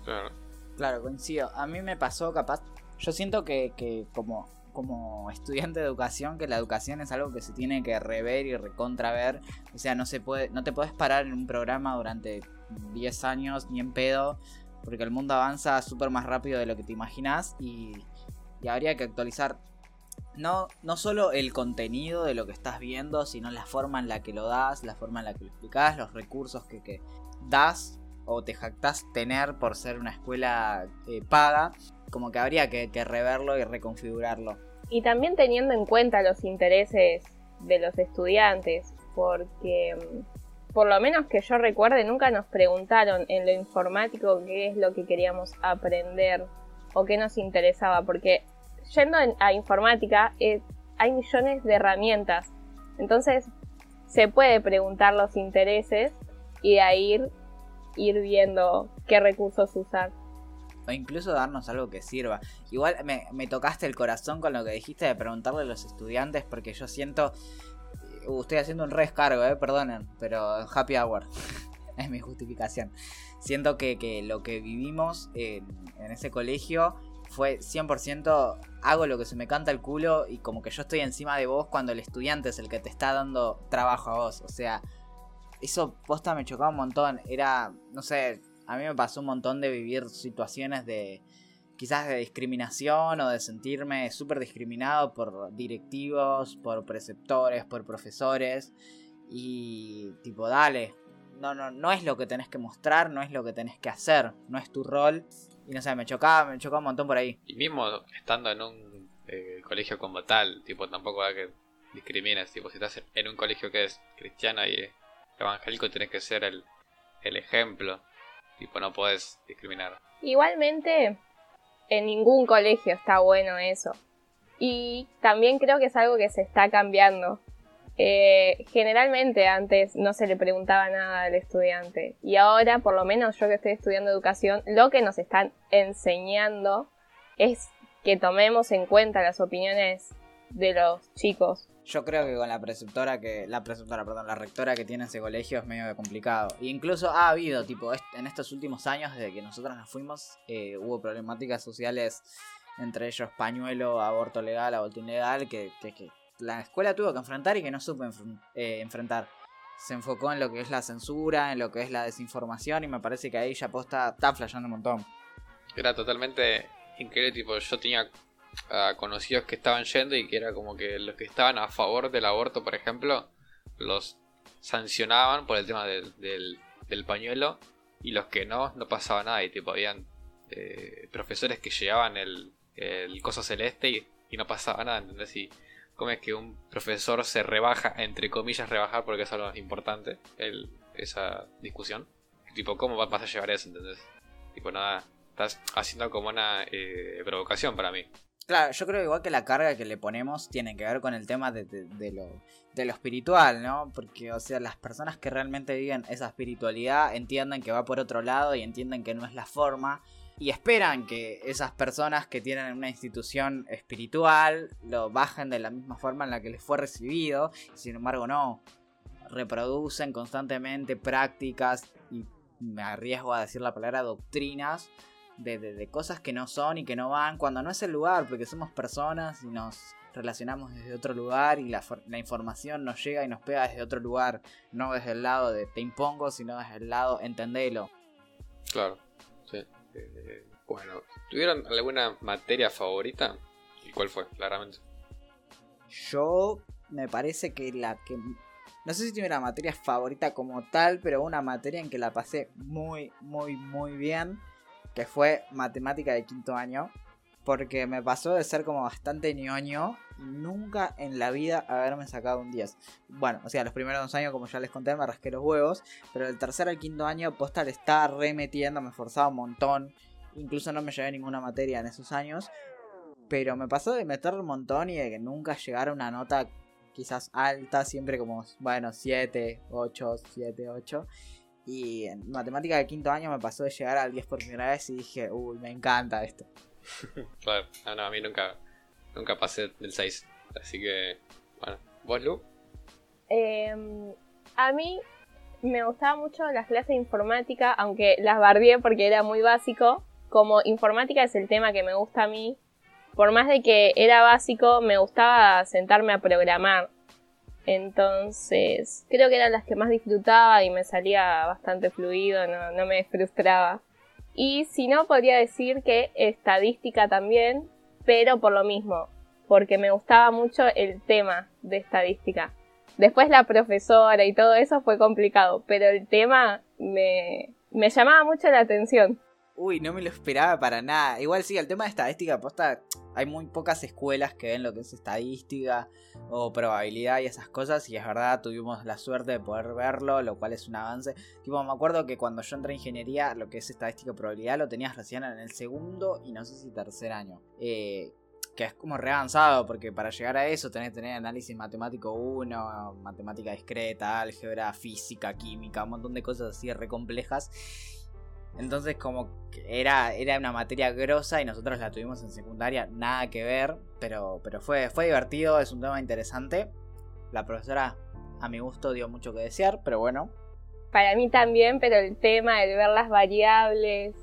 Claro. Claro, coincido. A mí me pasó capaz... Yo siento que, que como, como estudiante de educación, que la educación es algo que se tiene que rever y recontraver. O sea, no se puede, no te puedes parar en un programa durante 10 años ni en pedo porque el mundo avanza súper más rápido de lo que te imaginas y, habría que actualizar no, no solo el contenido de lo que estás viendo, sino la forma en la que lo das, la forma en la que lo explicas, los recursos que, das o te jactas tener por ser una escuela eh, paga, como que habría que, que reverlo y reconfigurarlo. Y también teniendo en cuenta los intereses de los estudiantes, porque mm, por lo menos que yo recuerde, nunca nos preguntaron en lo informático qué es lo que queríamos aprender o qué nos interesaba, porque yendo a informática eh, hay millones de herramientas, entonces se puede preguntar los intereses y de ahí ir, ir viendo qué recursos usar. O incluso darnos algo que sirva. Igual me, me tocaste el corazón con lo que dijiste de preguntarle a los estudiantes, porque yo siento Uh, estoy haciendo un rescargo, eh, perdonen, pero happy hour. es mi justificación. Siento que, lo que vivimos en, ese colegio fue 100% hago lo que se me canta el culo y como que yo estoy encima de vos cuando el estudiante es el que te está dando trabajo a vos. O sea, eso posta me chocaba un montón. Era, no sé, a mí me pasó un montón de vivir situaciones de quizás de discriminación o de sentirme súper discriminado por directivos, por preceptores, por profesores. Y tipo, dale, no, no, no es lo que tenés que mostrar, no es lo que tenés que hacer, no es tu rol. Y no sé, me chocaba, me chocaba un montón por ahí. Y mismo estando en un eh, colegio como tal, tipo, tampoco hay que discrimines, tipo, si estás en un colegio que es cristiano y evangélico, tienes que ser el, el ejemplo. Tipo, no puedes discriminar. Igualmente, en ningún colegio está bueno eso. Y también creo que es algo que se está cambiando. Eh, generalmente antes no se le preguntaba nada al estudiante y ahora, por lo menos yo que estoy estudiando educación, lo que nos están enseñando es que tomemos en cuenta las opiniones de los chicos. Yo creo que con la preceptora que. La preceptora, perdón, la rectora que tiene ese colegio es medio complicado. E incluso ha habido, tipo, en estos últimos años, desde que nosotros nos fuimos, eh, hubo problemáticas sociales, entre ellos pañuelo, aborto legal, aborto ilegal, que, que, la escuela tuvo que enfrentar y que no supo eh, enfrentar. Se enfocó en lo que es la censura, en lo que es la desinformación y me parece que ahí ya posta está flasheando un montón. Era totalmente increíble, tipo, yo tenía conocidos que estaban yendo y que era como que los que estaban a favor del aborto, por ejemplo, los sancionaban por el tema del, del, pañuelo y los que no, no pasaba nada y tipo, habían eh, profesores que llevaban el, el coso celeste y, y no pasaba nada, ¿entendés? Y cómo es que un profesor se rebaja, entre comillas rebajar, porque eso es lo importante, el, esa discusión. Tipo, ¿cómo vas a llevar eso, entendés? Tipo, nada, estás haciendo como una eh, provocación para mí. Claro, yo creo igual que la carga que le ponemos tiene que ver con el tema de, de, lo, de lo espiritual, ¿no? Porque, o sea, las personas que realmente viven esa espiritualidad entienden que va por otro lado y entienden que no es la forma y esperan que esas personas que tienen una institución espiritual lo bajen de la misma forma en la que les fue recibido, sin embargo no, reproducen constantemente prácticas y me arriesgo a decir la palabra doctrinas de, cosas que no son y que no van cuando no es el lugar, porque somos personas y nos relacionamos desde otro lugar y la, la, información nos llega y nos pega desde otro lugar, no desde el lado de te impongo, sino desde el lado entendelo. Claro. Eh, bueno, ¿tuvieron alguna materia favorita? ¿Y cuál fue, claramente? Yo me parece que la que... No sé si tiene una materia favorita como tal, pero una materia en que la pasé muy, muy, muy bien, que fue matemática de quinto año porque me pasó de ser como bastante ñoño nunca en la vida haberme sacado un 10. Bueno, o sea, los primeros dos años, como ya les conté, me rasqué los huevos, pero el tercer al quinto año, posta le estaba remetiendo, me esforzaba un montón, incluso no me llevé ninguna materia en esos años, pero me pasó de meter un montón y de que nunca llegara una nota quizás alta, siempre como, bueno, 7, 8, 7, 8. Y en matemática de quinto año me pasó de llegar al 10 por primera vez y dije, uy, me encanta esto. claro, no, a mí nunca, nunca pasé del 6. Así que, bueno, ¿vos, Lu? Em, a mí me gustaba mucho las clases de informática, aunque las bardié porque era muy básico. Como informática es el tema que me gusta a mí, por más de que era básico, me gustaba sentarme a programar. Entonces, creo que eran las que más disfrutaba y me salía bastante fluido, no, no me frustraba. Y si no, podría decir que estadística también, pero por lo mismo, porque me gustaba mucho el tema de estadística. Después la profesora y todo eso fue complicado, pero el tema me, llamaba mucho la atención. Uy, no me lo esperaba para nada. Igual sí, el tema de estadística, posta, hay muy pocas escuelas que ven lo que es estadística o probabilidad y esas cosas. Y es verdad, tuvimos la suerte de poder verlo, lo cual es un avance. Tipo, me acuerdo que cuando yo entré en ingeniería, lo que es estadística y probabilidad lo tenías recién en el segundo y no sé si tercer año. Eh, que es como re avanzado, porque para llegar a eso tenés que tener análisis matemático 1, matemática discreta, álgebra, física, química, un montón de cosas así re complejas. Entonces como que era, era una materia grosa y nosotros la tuvimos en secundaria, nada que ver, pero, pero fue, fue divertido, es un tema interesante. La profesora a mi gusto dio mucho que desear, pero bueno. Para mí también, pero el tema, de ver las variables,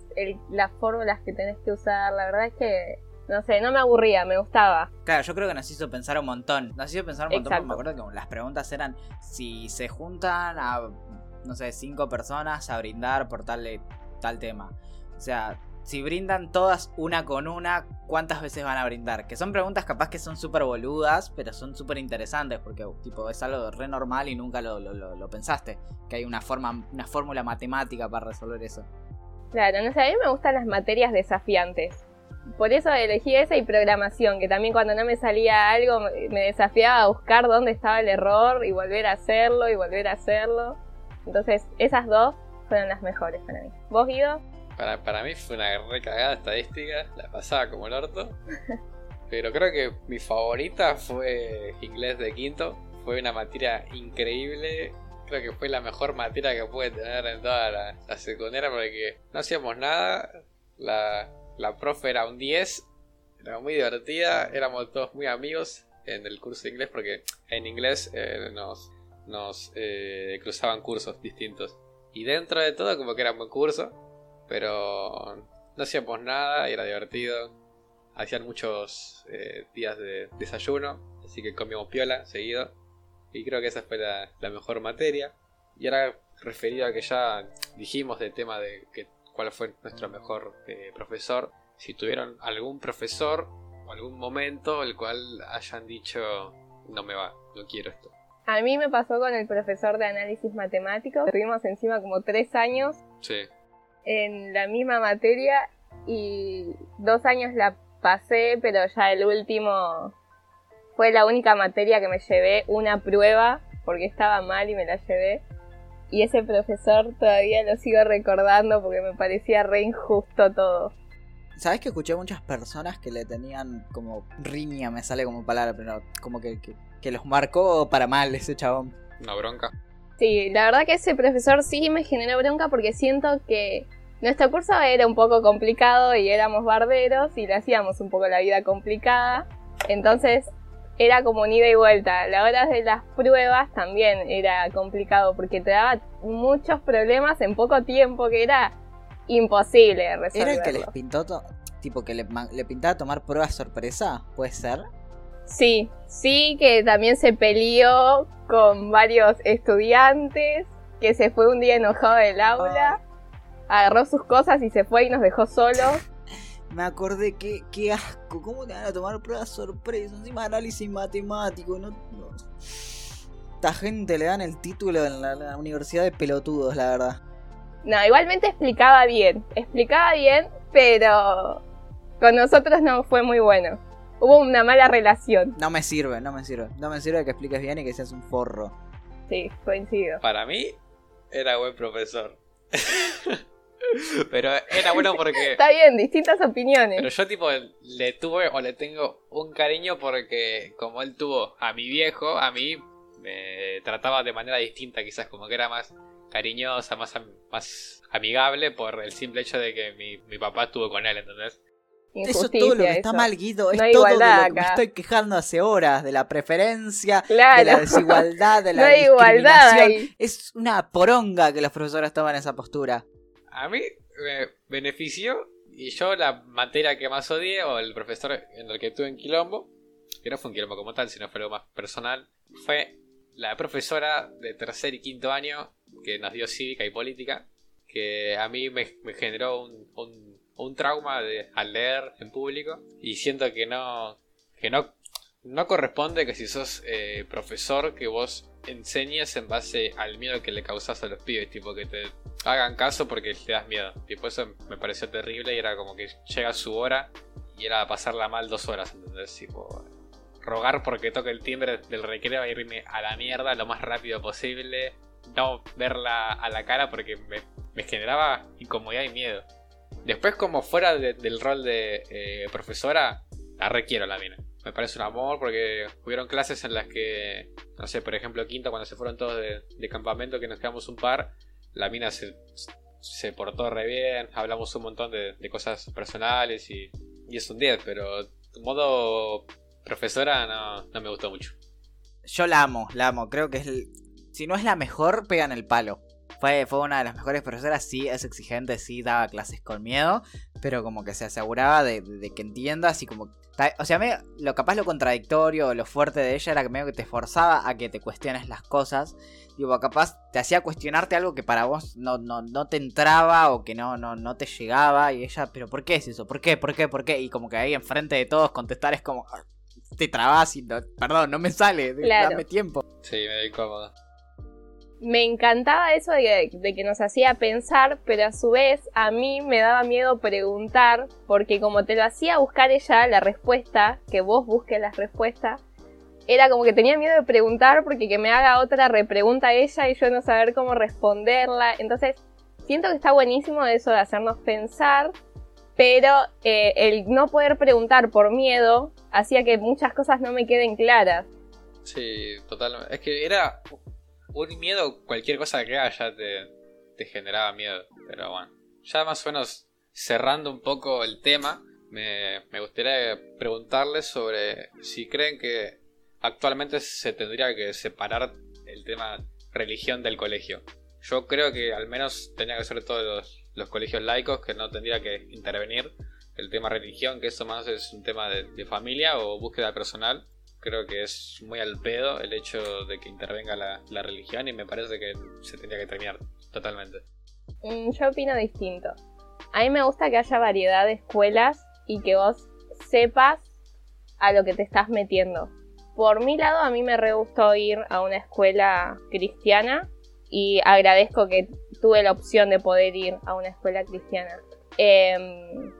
las fórmulas que tenés que usar, la verdad es que, no sé, no me aburría, me gustaba. Claro, yo creo que nos hizo pensar un montón. Nos hizo pensar un montón, porque me acuerdo que las preguntas eran si se juntan a, no sé, cinco personas a brindar por tal tal tema. O sea, si brindan todas una con una, ¿cuántas veces van a brindar? Que son preguntas capaz que son súper boludas, pero son súper interesantes porque tipo es algo re normal y nunca lo, lo, pensaste. Que hay una, forma, una fórmula matemática para resolver eso. Claro, no sé, a mí me gustan las materias desafiantes. Por eso elegí esa y programación, que también cuando no me salía algo me desafiaba a buscar dónde estaba el error y volver a hacerlo y volver a hacerlo. Entonces, esas dos fueron las mejores para mí. ¿Vos, Guido? Para, para mí fue una recagada estadística, la pasaba como el orto. Pero creo que mi favorita fue inglés de quinto. Fue una materia increíble. Creo que fue la mejor materia que pude tener en toda la, la secundaria porque no hacíamos nada. La, la profe era un 10. Era muy divertida. Éramos todos muy amigos en el curso de inglés porque en inglés eh, nos, nos eh, cruzaban cursos distintos. Y dentro de todo, como que era un buen curso, pero no hacíamos nada y era divertido. Hacían muchos eh, días de desayuno, así que comíamos piola seguido. Y creo que esa fue la, la mejor materia. Y ahora referido a que ya dijimos del tema de que, cuál fue nuestro mejor eh, profesor, si tuvieron algún profesor o algún momento el cual hayan dicho no me va, no quiero esto. A mí me pasó con el profesor de análisis matemático. Estuvimos encima como tres años Sí, en la misma materia y dos años la pasé, pero ya el último fue la única materia que me llevé una prueba porque estaba mal y me la llevé. Y ese profesor todavía lo sigo recordando porque me parecía re injusto todo. ¿Sabes que escuché muchas personas que le tenían como riña, me sale como palabra, pero como que, que, que los marcó para mal ese chabón? una bronca. Sí, la verdad que ese profesor sí me generó bronca porque siento que nuestro curso era un poco complicado y éramos barderos y le hacíamos un poco la vida complicada. Entonces era como un ida y vuelta. A la hora de las pruebas también era complicado porque te daba muchos problemas en poco tiempo que era imposible resolverlo. ¿Era el que les pintó, to- tipo que le, le pintaba tomar pruebas sorpresa? ¿Puede ser? Sí, sí, que también se peleó con varios estudiantes, que se fue un día enojado del aula, agarró sus cosas y se fue y nos dejó solos. Me acordé que qué asco, ¿cómo te van a tomar pruebas sorpresa? Encima análisis matemático, no, no. Esta gente le dan el título en la, la universidad de pelotudos, la verdad. No, igualmente explicaba bien, explicaba bien, pero con nosotros no fue muy bueno. Hubo una mala relación, No me sirve, no me sirve. No me sirve que expliques bien y que seas un forro. sí, coincido. Para mí era buen profesor. Pero era bueno porque... Está bien, distintas opiniones. Pero yo tipo le tuve o le tengo un cariño porque como él tuvo a mi viejo, a mí me trataba de manera distinta quizás como que era más cariñosa, más, am- más amigable por el simple hecho de que mi, mi papá estuvo con él, ¿entendés? Eso es todo lo que está eso. mal, Guido. Es No todo de igualdad lo que me estoy quejando hace horas. De la preferencia, Claro. de la desigualdad, de la no hay igualdad discriminación. ahí. Es una poronga que los profesores toman esa postura. A mí me benefició y yo la materia que más odié o el profesor en el que tuve en quilombo, que no fue un quilombo como tal, sino fue algo más personal, fue la profesora de tercer y quinto año que nos dio cívica y política, que a mí me, me generó un, un- un trauma de, al leer en público y siento que no, que no, no corresponde que si sos eh, profesor que vos enseñes en base al miedo que le causas a los pibes, tipo que te hagan caso porque te das miedo. Tipo, eso me pareció terrible y era como que llega su hora y era pasarla mal dos horas, ¿entendés? Tipo, rogar porque toque el timbre del recreo e irme a la mierda lo más rápido posible. No verla a la cara porque me, me generaba incomodidad y miedo. Después, como fuera de- del rol de eh, profesora, la requiero la mina. Me parece un amor porque hubieron clases en las que, no sé, por ejemplo, quinta, cuando se fueron todos de, campamento, que nos quedamos un par, la mina se, se portó re bien, hablamos un montón de, cosas personales y, y es un 10, pero modo profesora no, no me gustó mucho. Yo la amo, la amo. Creo que es. el- Si no es la mejor, pegan el palo. Fue, fue una de las mejores profesoras, sí, es exigente, sí, daba clases con miedo, pero como que se aseguraba de, de que entiendas y como... O sea, lo capaz lo contradictorio o lo fuerte de ella era que medio que te forzaba a que te cuestiones las cosas. Digo, capaz te hacía cuestionarte algo que para vos no, no, no te entraba o que no, no, no te llegaba y ella, pero ¿por qué es eso? ¿Por qué? ¿Por qué? ¿Por qué? Y como que ahí enfrente de todos contestar es como... "Ah, Te trabas y no, perdón, no me sale, Claro. dame tiempo. Sí, me dio incómodo. Me encantaba eso de que, nos hacía pensar, pero a su vez a mí me daba miedo preguntar, porque como te lo hacía buscar ella la respuesta, que vos busques la respuesta, era como que tenía miedo de preguntar porque que me haga otra repregunta ella y yo no saber cómo responderla. Entonces, siento que está buenísimo eso de hacernos pensar, pero eh, el no poder preguntar por miedo hacía que muchas cosas no me queden claras. Sí, totalmente. Es que era un miedo, cualquier cosa que haga ya te, te generaba miedo. Pero bueno, ya más o menos cerrando un poco el tema, me, me gustaría preguntarles sobre si creen que actualmente se tendría que separar el tema religión del colegio. Yo creo que al menos tenía que ser todos los, los colegios laicos que no tendría que intervenir el tema religión, que eso más es un tema de, de familia o búsqueda personal creo que es muy al pedo el hecho de que intervenga la, religión y me parece que se tendría que terminar totalmente. Mm, Yo opino distinto. A mí me gusta que haya variedad de escuelas y que vos sepas a lo que te estás metiendo. Por mi lado, a mí me re gustó ir a una escuela cristiana y agradezco que tuve la opción de poder ir a una escuela cristiana. Em,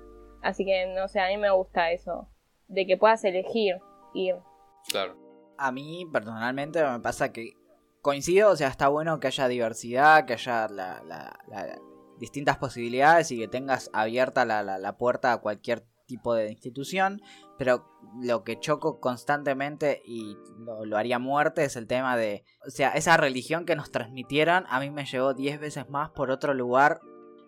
así que, no sé, a mí me gusta eso, de que puedas elegir ir. Claro. A mí, personalmente, me pasa que coincido, o sea, está bueno que haya diversidad, que haya la, la- la- distintas posibilidades y que tengas abierta la, puerta a cualquier tipo de institución, pero lo que choco constantemente y lo, lo haría muerte es el tema de, o sea, esa religión que nos transmitieron a mí me llevó 10 veces más por otro lugar,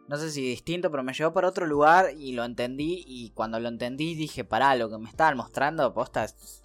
no sé si distinto, pero me llevó por otro lugar y lo entendí y cuando lo entendí dije, pará, lo que me estaban mostrando, posta, es,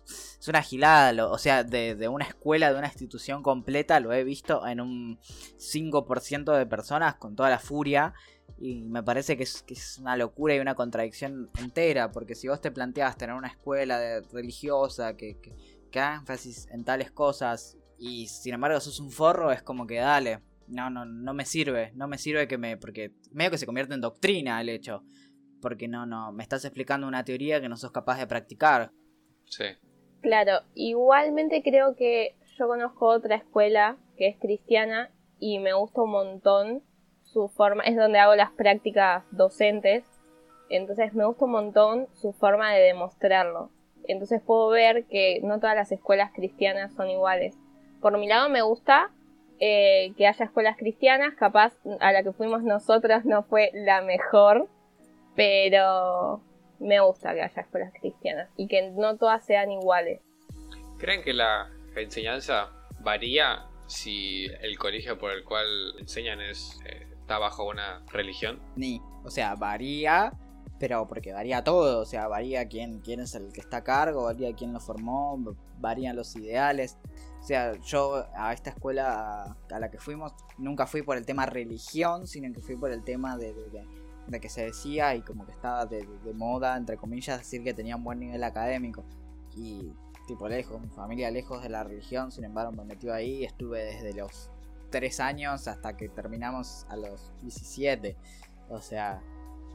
una gilada, o sea, de, una escuela, de una institución completa, lo he visto en un 5% de personas con toda la furia. Y me parece que es, una locura y una contradicción entera, porque si vos te planteas tener una escuela religiosa que, que, que haga énfasis en tales cosas y sin embargo sos un forro, es como que dale, no, no, no me sirve, no me sirve que me, porque medio que se convierte en doctrina el hecho, porque no, no, me estás explicando una teoría que no sos capaz de practicar. Sí. Claro, igualmente creo que yo conozco otra escuela que es cristiana y me gusta un montón su forma, es donde hago las prácticas docentes, entonces me gusta un montón su forma de demostrarlo. Entonces puedo ver que no todas las escuelas cristianas son iguales. Por mi lado me gusta eh, que haya escuelas cristianas, capaz a la que fuimos nosotros no fue la mejor, pero me gusta que haya escuelas cristianas y que no todas sean iguales. ¿Creen que la enseñanza varía si el colegio por el cual enseñan es eh, está bajo una religión? Ni, o sea, varía, pero porque varía todo, o sea, varía quién, quién es el que está a cargo, varía quién lo formó, varían los ideales. O sea, yo a esta escuela a la que fuimos nunca fui por el tema religión, sino que fui por el tema de, de- que se decía y como que estaba de, moda, entre comillas, decir que tenía un buen nivel académico. Y tipo lejos, mi familia lejos de la religión, sin embargo me metió ahí, estuve desde los 3 años hasta que terminamos a los 17. O sea,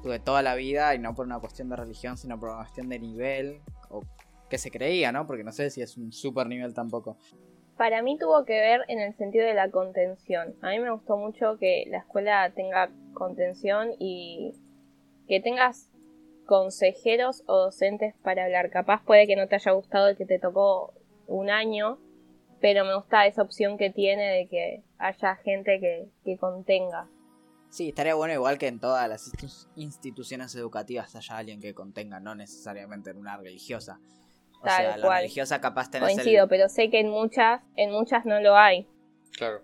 tuve toda la vida y no por una cuestión de religión, sino por una cuestión de nivel o que se creía, ¿no? Porque no sé si es un super nivel tampoco. Para mí tuvo que ver en el sentido de la contención. A mí me gustó mucho que la escuela tenga contención y que tengas consejeros o docentes para hablar. Capaz puede que no te haya gustado el que te tocó un año, pero me gusta esa opción que tiene de que haya gente que, que contenga. Sí, estaría bueno igual que en todas las institu- instituciones educativas haya alguien que contenga, no necesariamente en una religiosa. O Tal sea, la cual. religiosa capaz tenés el- Coincido, pero sé que en muchas, en muchas no lo hay. Claro.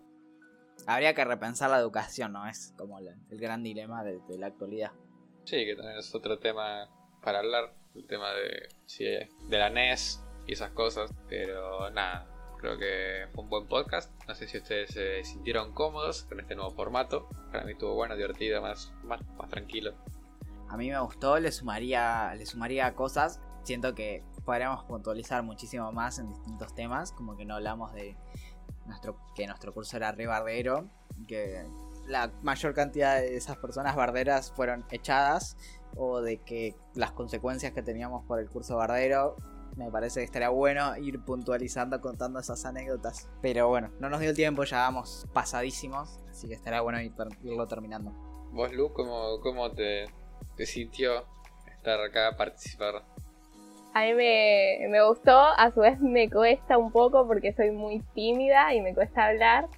Habría que repensar la educación, ¿no? Es como el gran dilema de, de la actualidad. Sí, que también es otro tema para hablar, el tema de, sí, de la NES y esas cosas, pero nada, creo que fue un buen podcast, no sé si ustedes se sintieron cómodos con este nuevo formato, para mí estuvo bueno, divertido, más, más, más tranquilo. A mí me gustó, le sumaría, le sumaría cosas. Siento que podríamos puntualizar muchísimo más en distintos temas, como que no hablamos de nuestro que nuestro curso era re bardero, que la mayor cantidad de esas personas barderas fueron echadas o de que las consecuencias que teníamos por el curso bardero me parece que estaría bueno ir puntualizando contando esas anécdotas. Pero bueno, no nos dio el tiempo, ya vamos pasadísimos, así que estaría bueno irlo terminando. ¿Vos, Lu, cómo, cómo te, te sintió estar acá, participar? A mí me, me gustó, a su vez me cuesta un poco porque soy muy tímida y me cuesta hablar,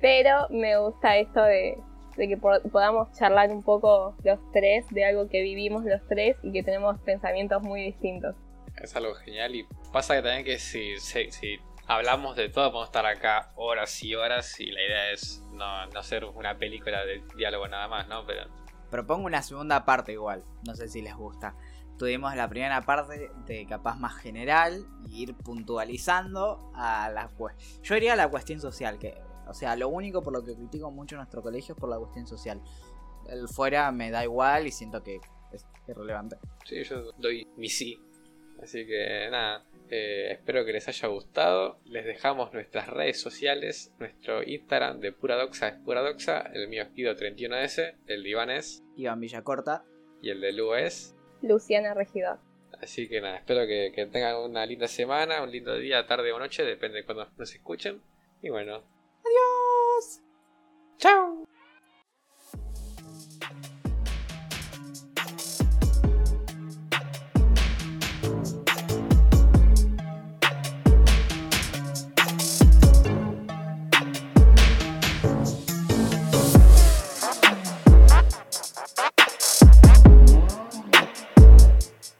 pero me gusta esto de, de que po- podamos charlar un poco los tres de algo que vivimos los tres y que tenemos pensamientos muy distintos. Es algo genial y pasa que también que si, si, si hablamos de todo podemos estar acá horas y horas y la idea es no, no hacer una película de diálogo nada más, ¿no? Pero Propongo una segunda parte igual, no sé si les gusta. Tuvimos la primera parte de capaz más general y ir puntualizando a la cuestión. Yo iría a la cuestión social, que, o sea, lo único por lo que critico mucho nuestro colegio es por la cuestión social. El fuera me da igual y siento que es irrelevante. sí, yo doy mi sí. Así que nada, Eh, espero que les haya gustado. Les dejamos nuestras redes sociales. Nuestro Instagram de Puradoxa es Puradoxa. El mío es Guido31S. El de Iván es. Iván Villacorta. Y el de Lu es. Luciana Regidor. Así que nada, espero que, que tengan una linda semana, un lindo día, tarde o noche, depende de cuando nos escuchen. Y bueno. Adiós. Chao.